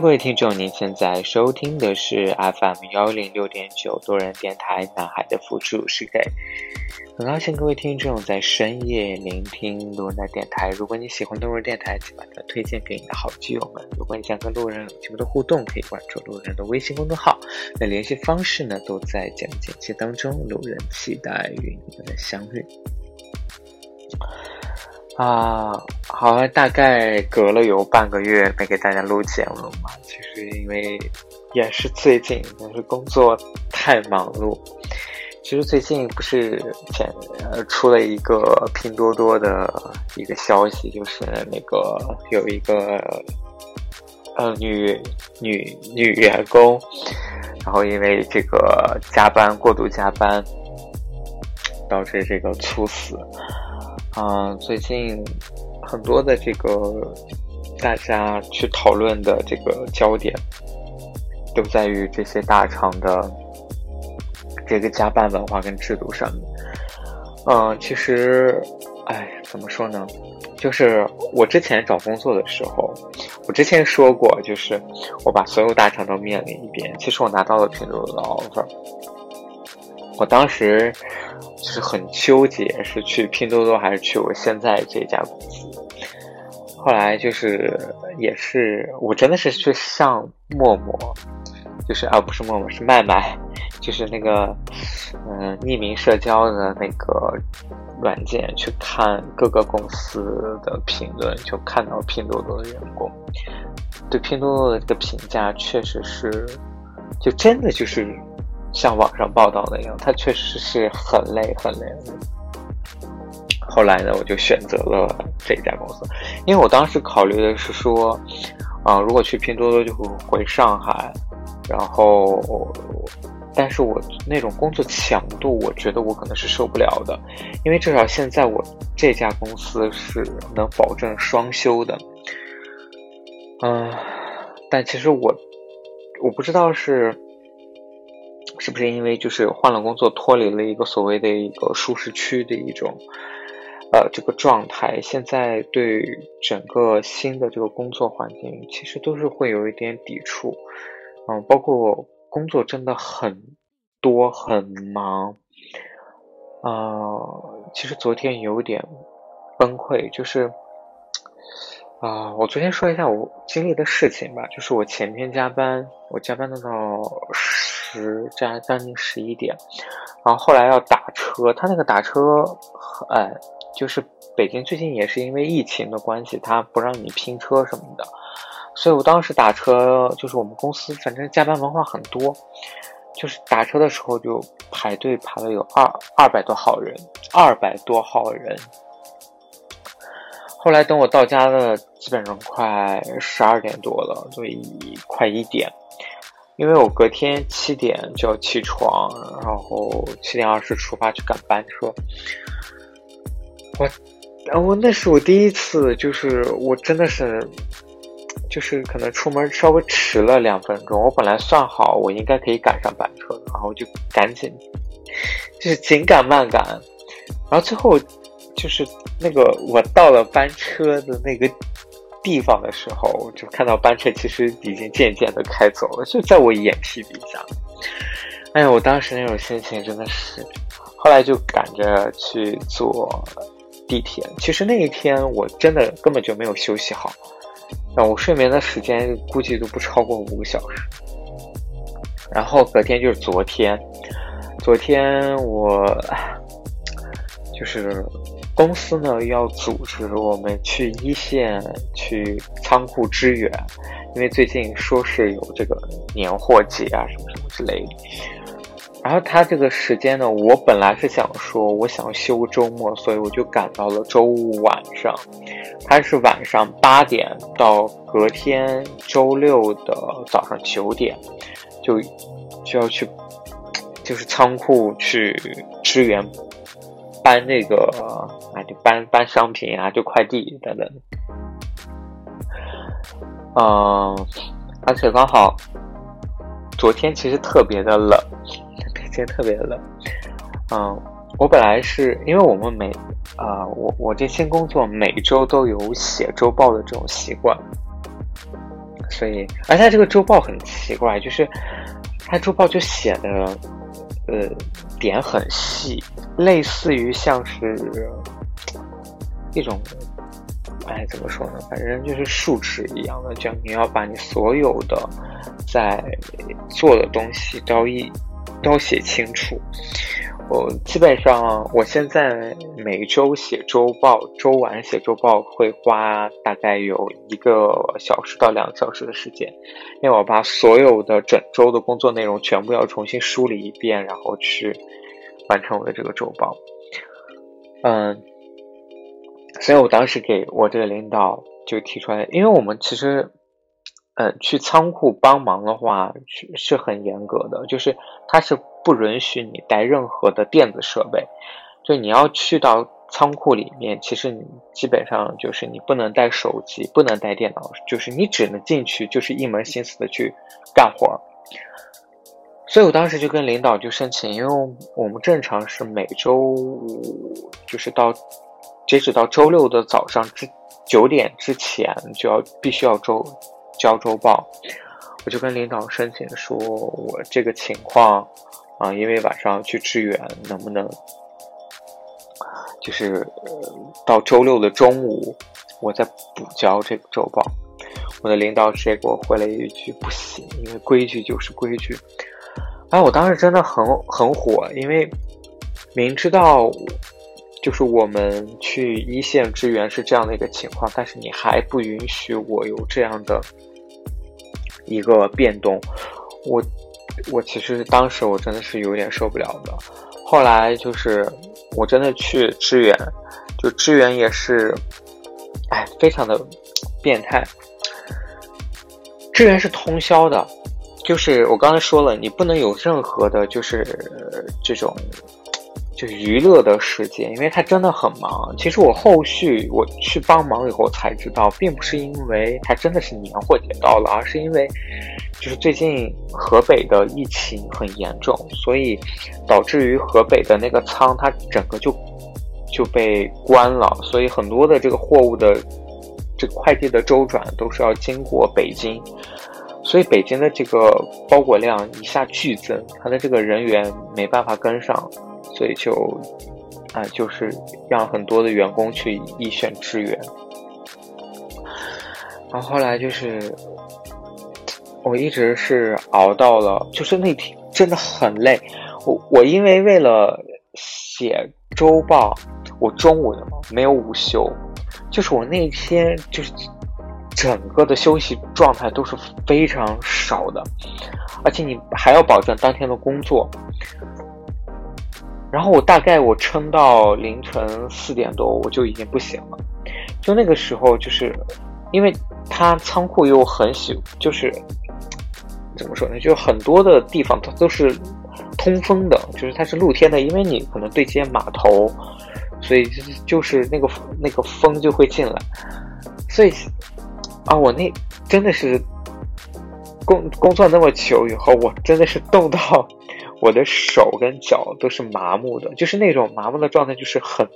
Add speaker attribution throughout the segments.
Speaker 1: 各位听众，您现在收听的是 FM 幺零六点九多人电台《南海的付出是给》。很高兴各位听众在深夜聆听路人的电台。如果你喜欢路人电台，请把它推荐给你的好基友们。如果你想跟路人有节目的互动，可以关注路人的微信公众号。那联系方式呢，都在简介当中。路人期待与你们的相遇。啊，好像，大概隔了有半个月没给大家录节目了嘛。其实因为也是最近，也是工作太忙碌。其实最近不是前呃出了一个拼多多的一个消息，就是那个有一个呃女女女员工，然后因为这个加班过度加班，导致这个猝死。嗯，最近很多的这个大家去讨论的这个焦点，都在于这些大厂的这个加班文化跟制度上面。嗯，其实，哎，怎么说呢？就是我之前找工作的时候，我之前说过，就是我把所有大厂都面临一遍。其实我拿到了拼多多的 offer，我当时。就是很纠结，是去拼多多还是去我现在这家公司。后来就是也是，我真的是去上陌陌，就是啊，不是陌陌，是麦麦，就是那个嗯匿名社交的那个软件，去看各个公司的评论，就看到拼多多的员工对拼多多的这个评价，确实是，就真的就是。像网上报道那样，他确实是很累很累。后来呢，我就选择了这家公司，因为我当时考虑的是说，啊，如果去拼多多就会回上海，然后，但是我那种工作强度，我觉得我可能是受不了的，因为至少现在我这家公司是能保证双休的。嗯，但其实我我不知道是。是不是因为就是换了工作，脱离了一个所谓的一个舒适区的一种，呃，这个状态？现在对整个新的这个工作环境，其实都是会有一点抵触。嗯，包括工作真的很多很忙。呃，其实昨天有点崩溃，就是啊，我昨天说一下我经历的事情吧，就是我前天加班，我加班到。十加将近十一点，然后后来要打车，他那个打车，哎，就是北京最近也是因为疫情的关系，他不让你拼车什么的，所以我当时打车，就是我们公司反正加班文化很多，就是打车的时候就排队排了有二二百多号人，二百多号人，后来等我到家了，基本上快十二点多了，所以快一点。因为我隔天七点就要起床，然后七点二十出发去赶班车。我，然后那是我第一次，就是我真的是，就是可能出门稍微迟了两分钟。我本来算好我应该可以赶上班车，然后就赶紧，就是紧赶慢赶，然后最后就是那个我到了班车的那个。地方的时候，就看到班车其实已经渐渐的开走了，就在我眼皮底下。哎呀，我当时那种心情真的是，后来就赶着去坐地铁。其实那一天我真的根本就没有休息好，那我睡眠的时间估计都不超过五个小时。然后隔天就是昨天，昨天我就是。公司呢要组织我们去一线去仓库支援，因为最近说是有这个年货节啊什么什么之类的。然后他这个时间呢，我本来是想说我想休周末，所以我就赶到了周五晚上。他是晚上八点到隔天周六的早上九点，就就要去就是仓库去支援。搬那个啊，就搬搬商品啊，就快递等等。嗯，而且刚好昨天其实特别的冷，北京特别的冷。嗯，我本来是因为我们每啊，我我这新工作每周都有写周报的这种习惯，所以，而且这个周报很奇怪，就是他周报就写的，呃，点很细，类似于像是一种，哎，怎么说呢？反正就是数值一样的，就你要把你所有的在做的东西都一都写清楚。我基本上，我现在每周写周报，周晚写周报会花大概有一个小时到两个小时的时间，因为我把所有的整周的工作内容全部要重新梳理一遍，然后去完成我的这个周报。嗯，所以我当时给我这个领导就提出来，因为我们其实，嗯，去仓库帮忙的话是是很严格的，就是他是。不允许你带任何的电子设备，就你要去到仓库里面，其实你基本上就是你不能带手机，不能带电脑，就是你只能进去，就是一门心思的去干活。所以我当时就跟领导就申请，因为我们正常是每周五，就是到截止到周六的早上之九点之前就要必须要周交周报，我就跟领导申请说，我这个情况。啊，因为晚上去支援，能不能就是呃到周六的中午，我再补交这个周报？我的领导直接给我回了一句：“不行，因为规矩就是规矩。”哎，我当时真的很很火，因为明知道就是我们去一线支援是这样的一个情况，但是你还不允许我有这样的一个变动，我。我其实当时我真的是有点受不了的，后来就是我真的去支援，就支援也是，哎，非常的变态。支援是通宵的，就是我刚才说了，你不能有任何的，就是这种。就娱乐的时间，因为他真的很忙。其实我后续我去帮忙以后才知道，并不是因为他真的是年货节到了，而是因为就是最近河北的疫情很严重，所以导致于河北的那个仓它整个就就被关了，所以很多的这个货物的这快递的周转都是要经过北京，所以北京的这个包裹量一下剧增，他的这个人员没办法跟上。所以就，啊，就是让很多的员工去一线支援，然后后来就是，我一直是熬到了，就是那天真的很累。我我因为为了写周报，我中午没有午休，就是我那天就是整个的休息状态都是非常少的，而且你还要保证当天的工作。然后我大概我撑到凌晨四点多，我就已经不行了。就那个时候，就是因为它仓库又很喜，就是怎么说呢？就很多的地方它都是通风的，就是它是露天的，因为你可能对接码头，所以就是那个那个风就会进来。所以啊，我那真的是工工作那么久以后，我真的是冻到。我的手跟脚都是麻木的，就是那种麻木的状态，就是很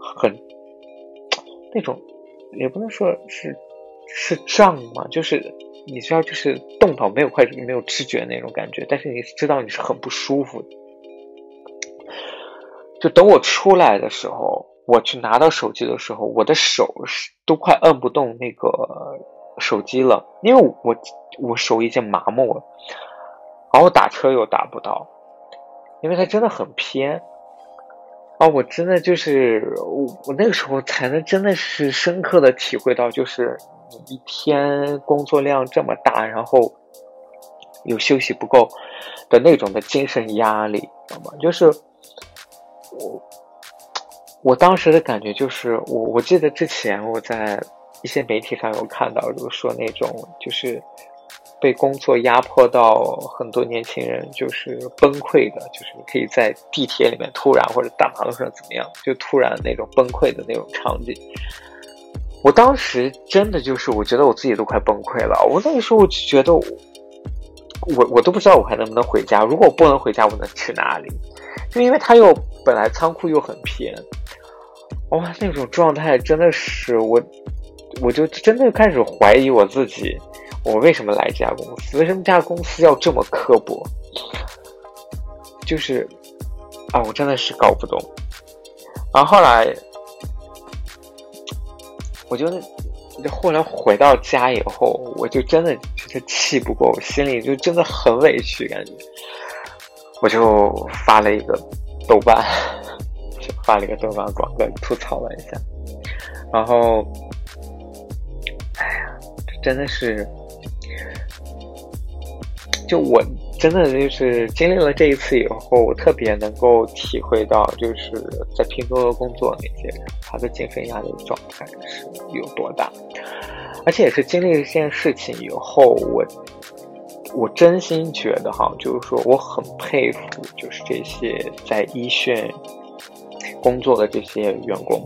Speaker 1: 很那种，也不能说是是胀嘛，就是你知道，就是动到没有快没有知觉那种感觉，但是你知道你是很不舒服。就等我出来的时候，我去拿到手机的时候，我的手是都快摁不动那个手机了，因为我我手已经麻木了。然后打车又打不到，因为它真的很偏。啊，我真的就是我，我那个时候才能真的是深刻的体会到，就是一天工作量这么大，然后有休息不够的那种的精神压力，知道吗？就是我我当时的感觉就是，我我记得之前我在一些媒体上有看到，就是说那种就是。被工作压迫到很多年轻人就是崩溃的，就是你可以在地铁里面突然或者大马路上怎么样，就突然那种崩溃的那种场景。我当时真的就是我觉得我自己都快崩溃了。我那个时候我就觉得我我都不知道我还能不能回家。如果我不能回家，我能去哪里？就因为他又本来仓库又很偏，哇，那种状态真的是我，我就真的开始怀疑我自己。我为什么来这家公司？为什么这家公司要这么刻薄？就是啊，我真的是搞不懂。然后后来，我就后来回到家以后，我就真的觉得气不过，我心里就真的很委屈，感觉我就发了一个豆瓣，发了一个豆瓣广告吐槽了一下。然后，哎呀，真的是，就我。真的就是经历了这一次以后，我特别能够体会到，就是在拼多多工作那些人，他的精神压力状态是有多大。而且也是经历这件事情以后，我我真心觉得哈，就是说我很佩服，就是这些在一线工作的这些员工，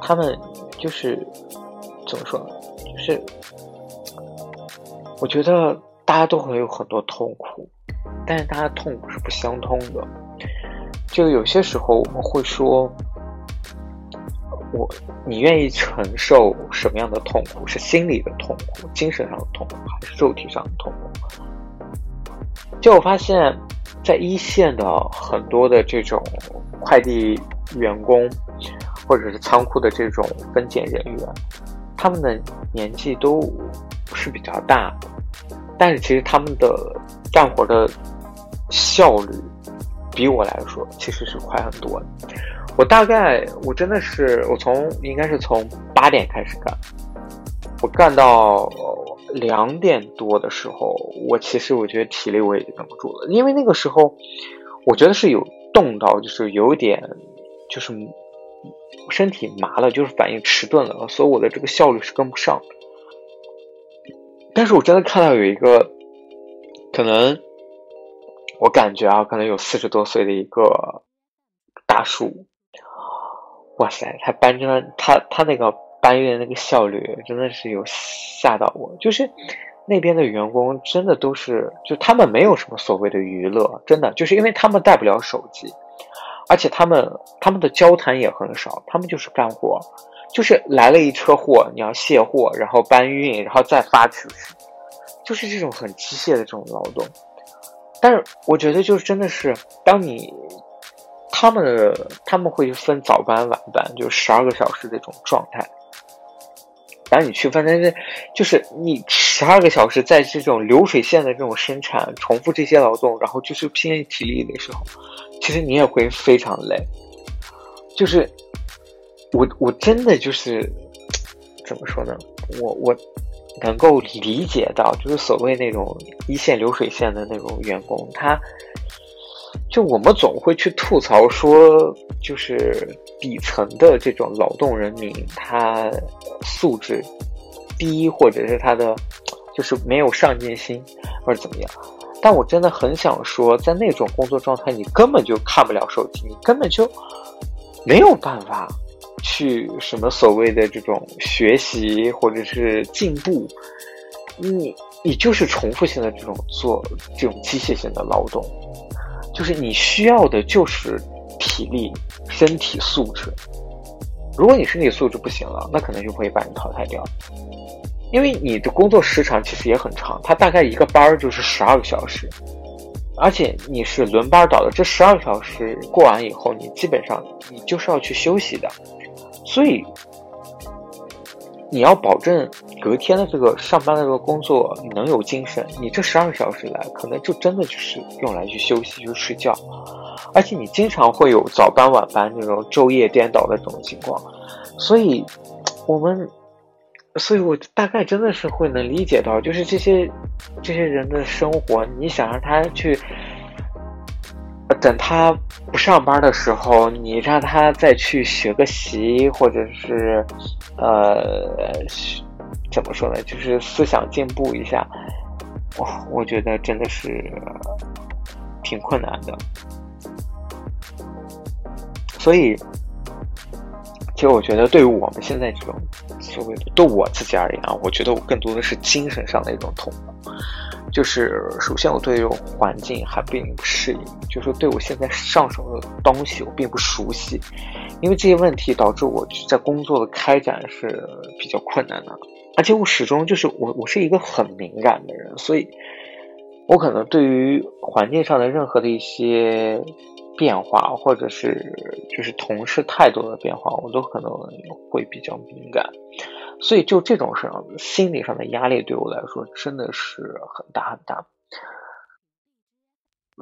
Speaker 1: 他们就是怎么说呢？就是我觉得。大家都会有很多痛苦，但是大家痛苦是不相通的。就有些时候我们会说，我你愿意承受什么样的痛苦？是心理的痛苦、精神上的痛苦，还是肉体上的痛苦？就我发现，在一线的很多的这种快递员工，或者是仓库的这种分拣人员，他们的年纪都是比较大的。但是其实他们的干活的效率比我来说其实是快很多的。我大概我真的是我从应该是从八点开始干，我干到两点多的时候，我其实我觉得体力我已经撑不住了，因为那个时候我觉得是有冻到，就是有点就是身体麻了，就是反应迟钝了，所以我的这个效率是跟不上的。但是我真的看到有一个，可能我感觉啊，可能有四十多岁的一个大叔，哇塞，他搬砖，他他那个搬运的那个效率真的是有吓到我。就是那边的员工真的都是，就他们没有什么所谓的娱乐，真的就是因为他们带不了手机，而且他们他们的交谈也很少，他们就是干活。就是来了一车货，你要卸货，然后搬运，然后再发出去，就是这种很机械的这种劳动。但是我觉得，就是真的是，当你他们他们会分早班晚班，就十二个小时这种状态。然后你去分，但是就是你十二个小时在这种流水线的这种生产，重复这些劳动，然后就是拼体力的时候，其实你也会非常累，就是。我我真的就是怎么说呢？我我能够理解到，就是所谓那种一线流水线的那种员工，他就我们总会去吐槽说，就是底层的这种劳动人民，他素质低，或者是他的就是没有上进心，或者怎么样。但我真的很想说，在那种工作状态，你根本就看不了手机，你根本就没有办法。去什么所谓的这种学习或者是进步，你你就是重复性的这种做这种机械性的劳动，就是你需要的就是体力、身体素质。如果你身体素质不行了，那可能就会把你淘汰掉，因为你的工作时长其实也很长，它大概一个班儿就是十二个小时，而且你是轮班倒的，这十二个小时过完以后，你基本上你就是要去休息的。所以，你要保证隔天的这个上班的这个工作你能有精神，你这十二个小时来可能就真的就是用来去休息、去睡觉，而且你经常会有早班晚班这种昼夜颠倒的这种情况，所以，我们，所以我大概真的是会能理解到，就是这些这些人的生活，你想让他去。等他不上班的时候，你让他再去学个习，或者是，呃，怎么说呢？就是思想进步一下，哇，我觉得真的是挺困难的。所以，其实我觉得，对于我们现在这种所谓的，对我自己而言啊，我觉得我更多的是精神上的一种痛苦。就是首先我对这种环境还并不适应，就是对我现在上手的东西我并不熟悉，因为这些问题导致我在工作的开展是比较困难的，而且我始终就是我我是一个很敏感的人，所以我可能对于环境上的任何的一些。变化，或者是就是同事态度的变化，我都可能会比较敏感，所以就这种上心理上的压力对我来说真的是很大很大。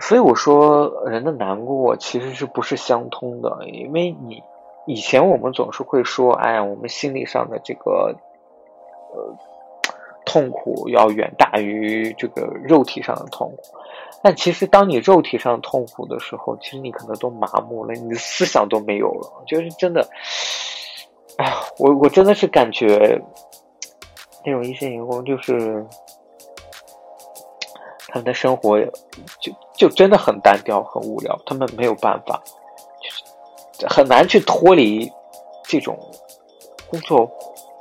Speaker 1: 所以我说，人的难过其实是不是相通的？因为你以前我们总是会说，哎，我们心理上的这个呃痛苦要远大于这个肉体上的痛苦。但其实，当你肉体上痛苦的时候，其实你可能都麻木了，你的思想都没有了。就是真的，哎呀，我我真的是感觉，那种一线员工就是他们的生活就就真的很单调、很无聊，他们没有办法，就是很难去脱离这种工作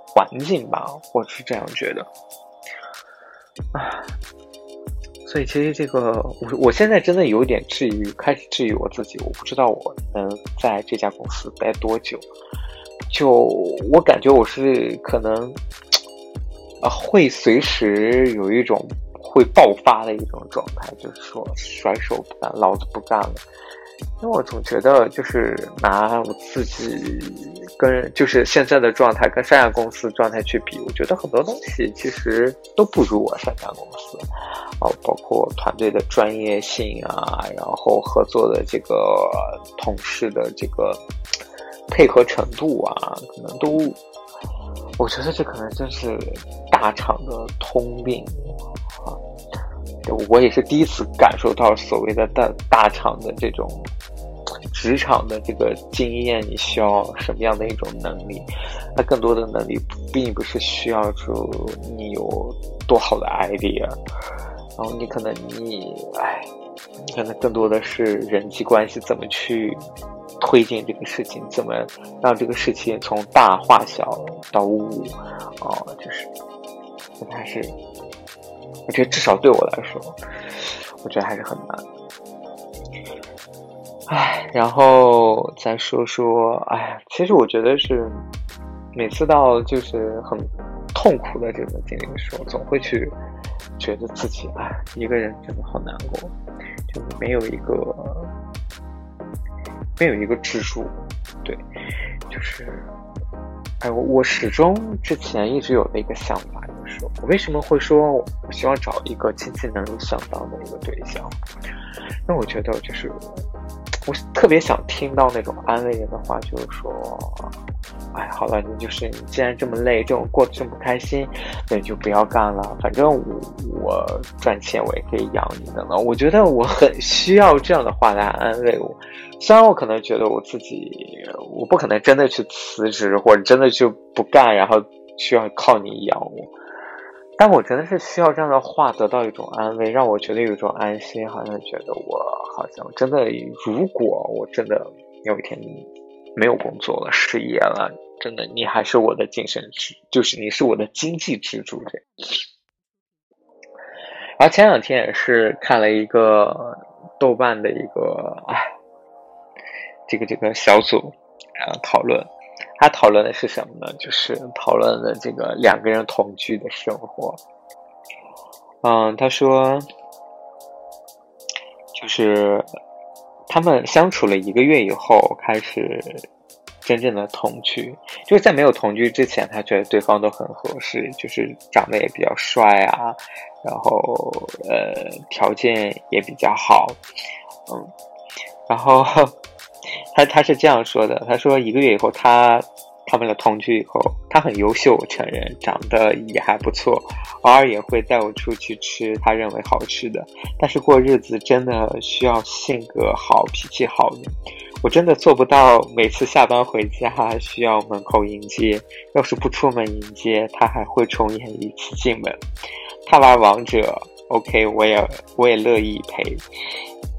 Speaker 1: 环境吧，我是这样觉得。唉。所以其实这个，我我现在真的有点质疑，开始质疑我自己。我不知道我能在这家公司待多久。就我感觉我是可能，啊，会随时有一种会爆发的一种状态，就是说甩手不干，老子不干了。因为我总觉得，就是拿我自己跟就是现在的状态跟上家公司状态去比，我觉得很多东西其实都不如我上家公司，啊，包括团队的专业性啊，然后合作的这个同事的这个配合程度啊，可能都，我觉得这可能真是大厂的通病啊。我也是第一次感受到所谓的大大厂的这种职场的这个经验，你需要什么样的一种能力？那更多的能力并不是需要说你有多好的 idea，然后你可能你哎，你可能更多的是人际关系怎么去推进这个事情，怎么让这个事情从大化小到无，啊，就是还是。我觉得至少对我来说，我觉得还是很难。唉，然后再说说，唉，其实我觉得是每次到就是很痛苦的这个经历的时候，总会去觉得自己，唉，一个人真的好难过，就没有一个没有一个支柱，对，就是。哎，我我始终之前一直有的一个想法就是，我为什么会说我希望找一个经济能力相当的一个对象？因为我觉得就是，我特别想听到那种安慰人的话，就是说，哎，好了，你就是你既然这么累，这种过得这么不开心，那你就不要干了。反正我我赚钱，我也可以养你的了。我觉得我很需要这样的话来安慰我。虽然我可能觉得我自己，我不可能真的去辞职，或者真的就不干，然后需要靠你养我，但我真的是需要这样的话得到一种安慰，让我觉得有一种安心，好像觉得我好像真的，如果我真的有一天没有工作了，失业了，真的你还是我的精神支，就是你是我的经济支柱。这，然后前两天也是看了一个豆瓣的一个，哎。这个这个小组，啊讨论，他讨论的是什么呢？就是讨论的这个两个人同居的生活。嗯，他说，就是他们相处了一个月以后，开始真正的同居。就是在没有同居之前，他觉得对方都很合适，就是长得也比较帅啊，然后呃条件也比较好，嗯，然后。他他是这样说的，他说一个月以后，他他们俩同居以后，他很优秀，我承认，长得也还不错，偶尔也会带我出去吃他认为好吃的。但是过日子真的需要性格好、脾气好的，我真的做不到。每次下班回家需要门口迎接，要是不出门迎接，他还会重演一次进门。他玩王者，OK，我也我也乐意陪。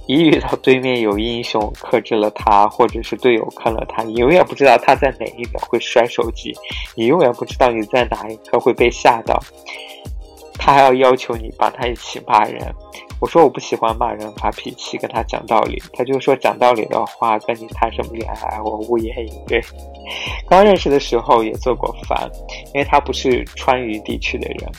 Speaker 1: 一遇到对面有英雄克制了他，或者是队友坑了他，你永远不知道他在哪一秒会摔手机，你永远不知道你在哪一刻会被吓到。他还要要求你帮他一起骂人。我说我不喜欢骂人发脾气，跟他讲道理。他就说讲道理的话，跟你谈什么恋爱？我无言以对。刚认识的时候也做过饭，因为他不是川渝地区的人，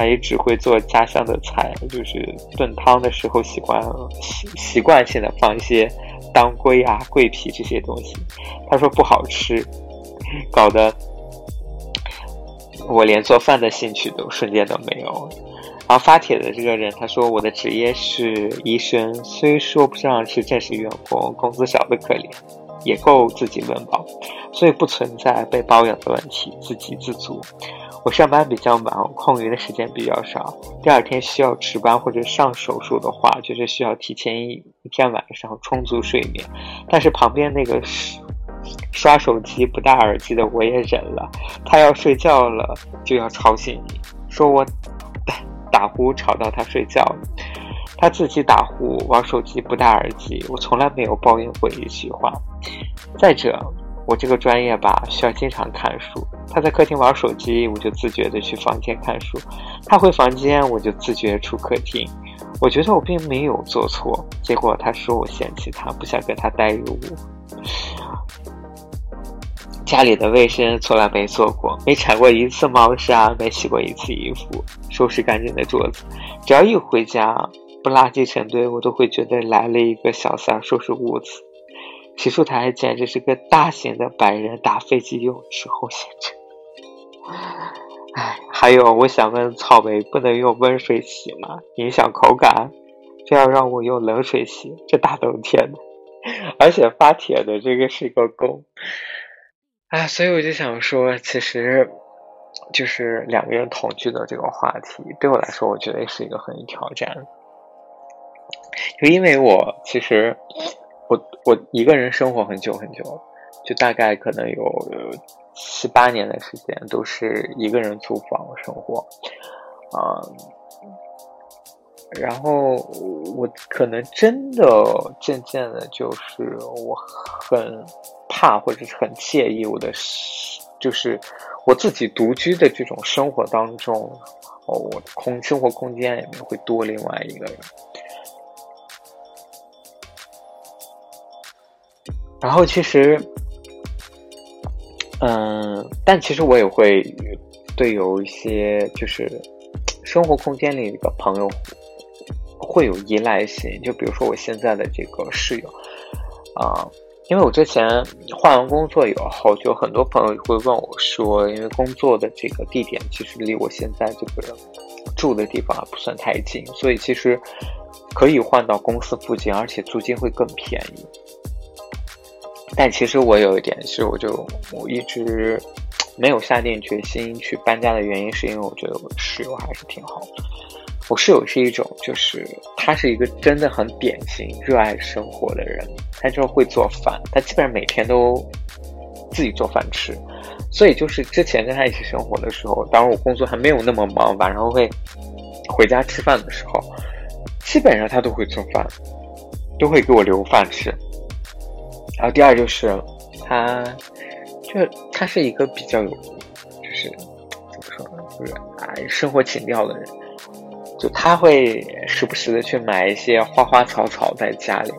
Speaker 1: 他也只会做家乡的菜，就是炖汤的时候喜欢习习惯性的放一些当归啊、桂皮这些东西。他说不好吃，搞得我连做饭的兴趣都瞬间都没有。然后发帖的这个人他说我的职业是医生，虽说不上是正式员工，工资少的可怜。也够自己温饱，所以不存在被包养的问题，自给自足。我上班比较忙，空余的时间比较少。第二天需要值班或者上手术的话，就是需要提前一一天晚上充足睡眠。但是旁边那个刷手机不戴耳机的我也忍了，他要睡觉了就要吵醒你，说我打打呼吵到他睡觉。他自己打呼玩手机不戴耳机，我从来没有抱怨过一句话。再者，我这个专业吧，需要经常看书。他在客厅玩手机，我就自觉的去房间看书；他回房间，我就自觉出客厅。我觉得我并没有做错，结果他说我嫌弃他，不想跟他待一屋。家里的卫生从来没做过，没铲过一次猫砂，没洗过一次衣服，收拾干净的桌子。只要一回家。不垃圾成堆，我都会觉得来了一个小三收拾屋子。洗漱台简直是个大型的百人打飞机用之后现场。哎，还有，我想问，草莓不能用温水洗吗？影响口感？非要让我用冷水洗？这大冬天的，而且发帖的这个是个工。哎，所以我就想说，其实就是两个人同居的这个话题，对我来说，我觉得也是一个很有挑战。就因为我其实我我一个人生活很久很久，就大概可能有七八年的时间都是一个人租房生活，啊，然后我可能真的渐渐的，就是我很怕或者是很介意我的，就是我自己独居的这种生活当中，哦，我空生活空间里面会多另外一个人。然后其实，嗯，但其实我也会对有一些就是生活空间里的朋友会有依赖性，就比如说我现在的这个室友啊，因为我之前换完工作以后，就很多朋友会问我说，因为工作的这个地点其实离我现在这个住的地方不算太近，所以其实可以换到公司附近，而且租金会更便宜。但其实我有一点是，我就我一直没有下定决心去搬家的原因，是因为我觉得我室友还是挺好的。我室友是一种，就是他是一个真的很典型热爱生活的人，他就会做饭，他基本上每天都自己做饭吃。所以就是之前跟他一起生活的时候，当时我工作还没有那么忙，晚上会回家吃饭的时候，基本上他都会做饭，都会给我留饭吃。然后第二就是，他，就他是一个比较有，就是怎么说呢，就是啊生活情调的人，就他会时不时的去买一些花花草草在家里。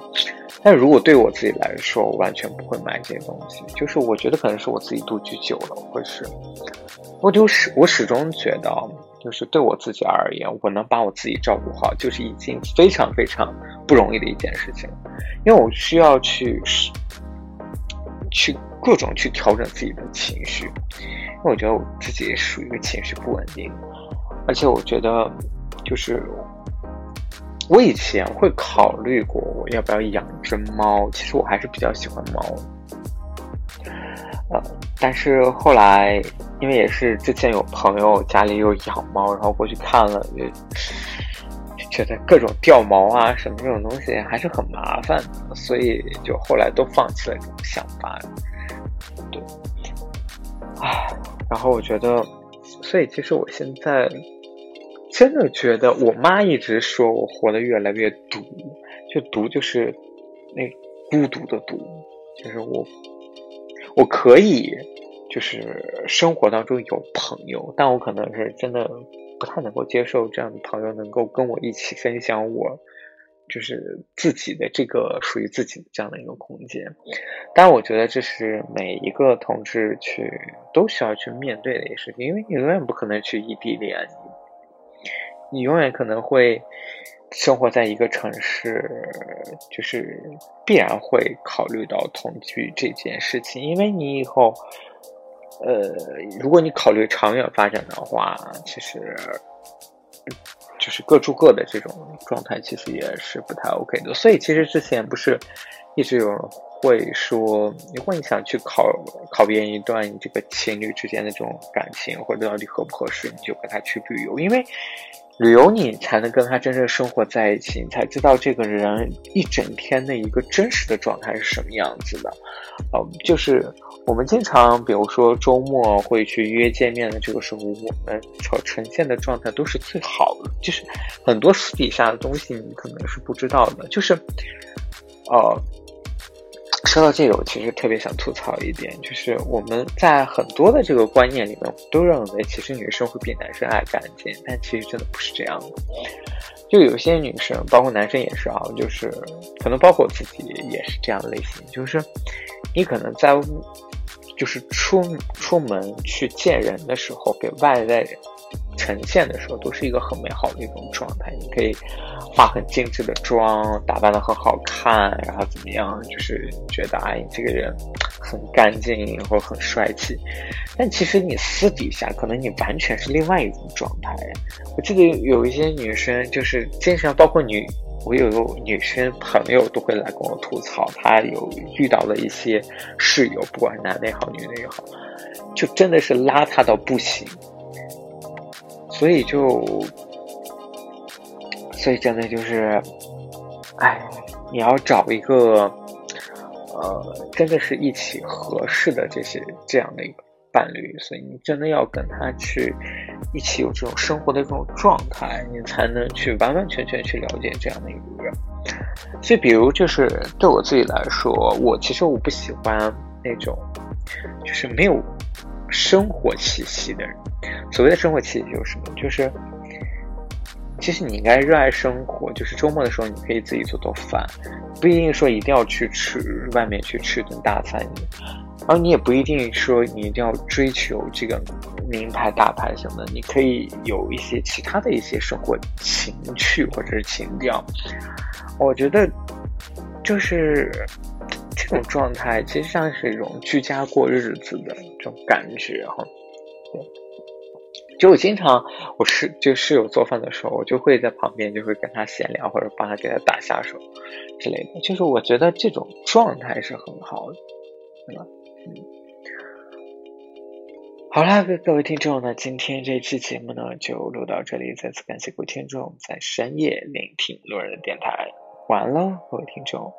Speaker 1: 但如果对我自己来说，我完全不会买这些东西。就是我觉得可能是我自己独居久了，或是，我就始我始终觉得，就是对我自己而言，我能把我自己照顾好，就是已经非常非常不容易的一件事情，因为我需要去。去各种去调整自己的情绪，因为我觉得我自己属于一个情绪不稳定，而且我觉得就是我以前会考虑过我要不要养只猫，其实我还是比较喜欢猫，呃，但是后来因为也是之前有朋友家里有养猫，然后过去看了也。觉得各种掉毛啊什么这种东西还是很麻烦，所以就后来都放弃了这种想法。对，啊，然后我觉得，所以其实我现在真的觉得，我妈一直说我活得越来越独，就独就是那孤独的独，就是我我可以就是生活当中有朋友，但我可能是真的不太能够接受这样的朋友能够跟我一起分享我就是自己的这个属于自己的这样的一个空间。但我觉得这是每一个同志去都需要去面对的一个事情，因为你永远不可能去异地恋，你永远可能会。生活在一个城市，就是必然会考虑到同居这件事情，因为你以后，呃，如果你考虑长远发展的话，其实就是各住各的这种状态，其实也是不太 OK 的。所以，其实之前不是一直有人会说，如果你想去考考验一段这个情侣之间的这种感情，或者到底合不合适，你就跟他去旅游，因为。旅游你才能跟他真正生活在一起，你才知道这个人一整天的一个真实的状态是什么样子的。嗯，就是我们经常，比如说周末会去约见面的这个时候，我们所呈现的状态都是最好的。就是很多私底下的东西你可能是不知道的。就是，呃。说到这个，我其实特别想吐槽一点，就是我们在很多的这个观念里面，我们都认为其实女生会比男生爱干净，但其实真的不是这样的。就有些女生，包括男生也是啊，就是可能包括我自己也是这样类型，就是你可能在就是出出门去见人的时候，给外在呈现的时候，都是一个很美好的一种状态，你可以。化很精致的妆，打扮的很好看，然后怎么样？就是觉得哎，这个人很干净或者很帅气。但其实你私底下可能你完全是另外一种状态。我记得有一些女生，就是经常包括女，我有个女生朋友都会来跟我吐槽，她有遇到了一些室友，不管男的也好，女的也好，就真的是邋遢到不行。所以就。所以真的就是，哎，你要找一个，呃，真的是一起合适的这些这样的一个伴侣，所以你真的要跟他去一起有这种生活的这种状态，你才能去完完全全去了解这样的一个人。所以，比如就是对我自己来说，我其实我不喜欢那种就是没有生活气息的人。所谓的生活气息就是什么？就是。其实你应该热爱生活，就是周末的时候你可以自己做做饭，不一定说一定要去吃外面去吃一顿大餐，然后你也不一定说你一定要追求这个名牌大牌什么的，你可以有一些其他的一些生活情趣或者是情调。我觉得就是这种状态，其实像是一种居家过日子的这种感觉哈。就我经常，我室就室友做饭的时候，我就会在旁边，就会跟他闲聊，或者帮他给他打下手之类的。就是我觉得这种状态是很好的，对吧？嗯。好啦，各各位听众，那今天这期节目呢就录到这里。再次感谢各位听众在深夜聆听路人的电台。完了，各位听众。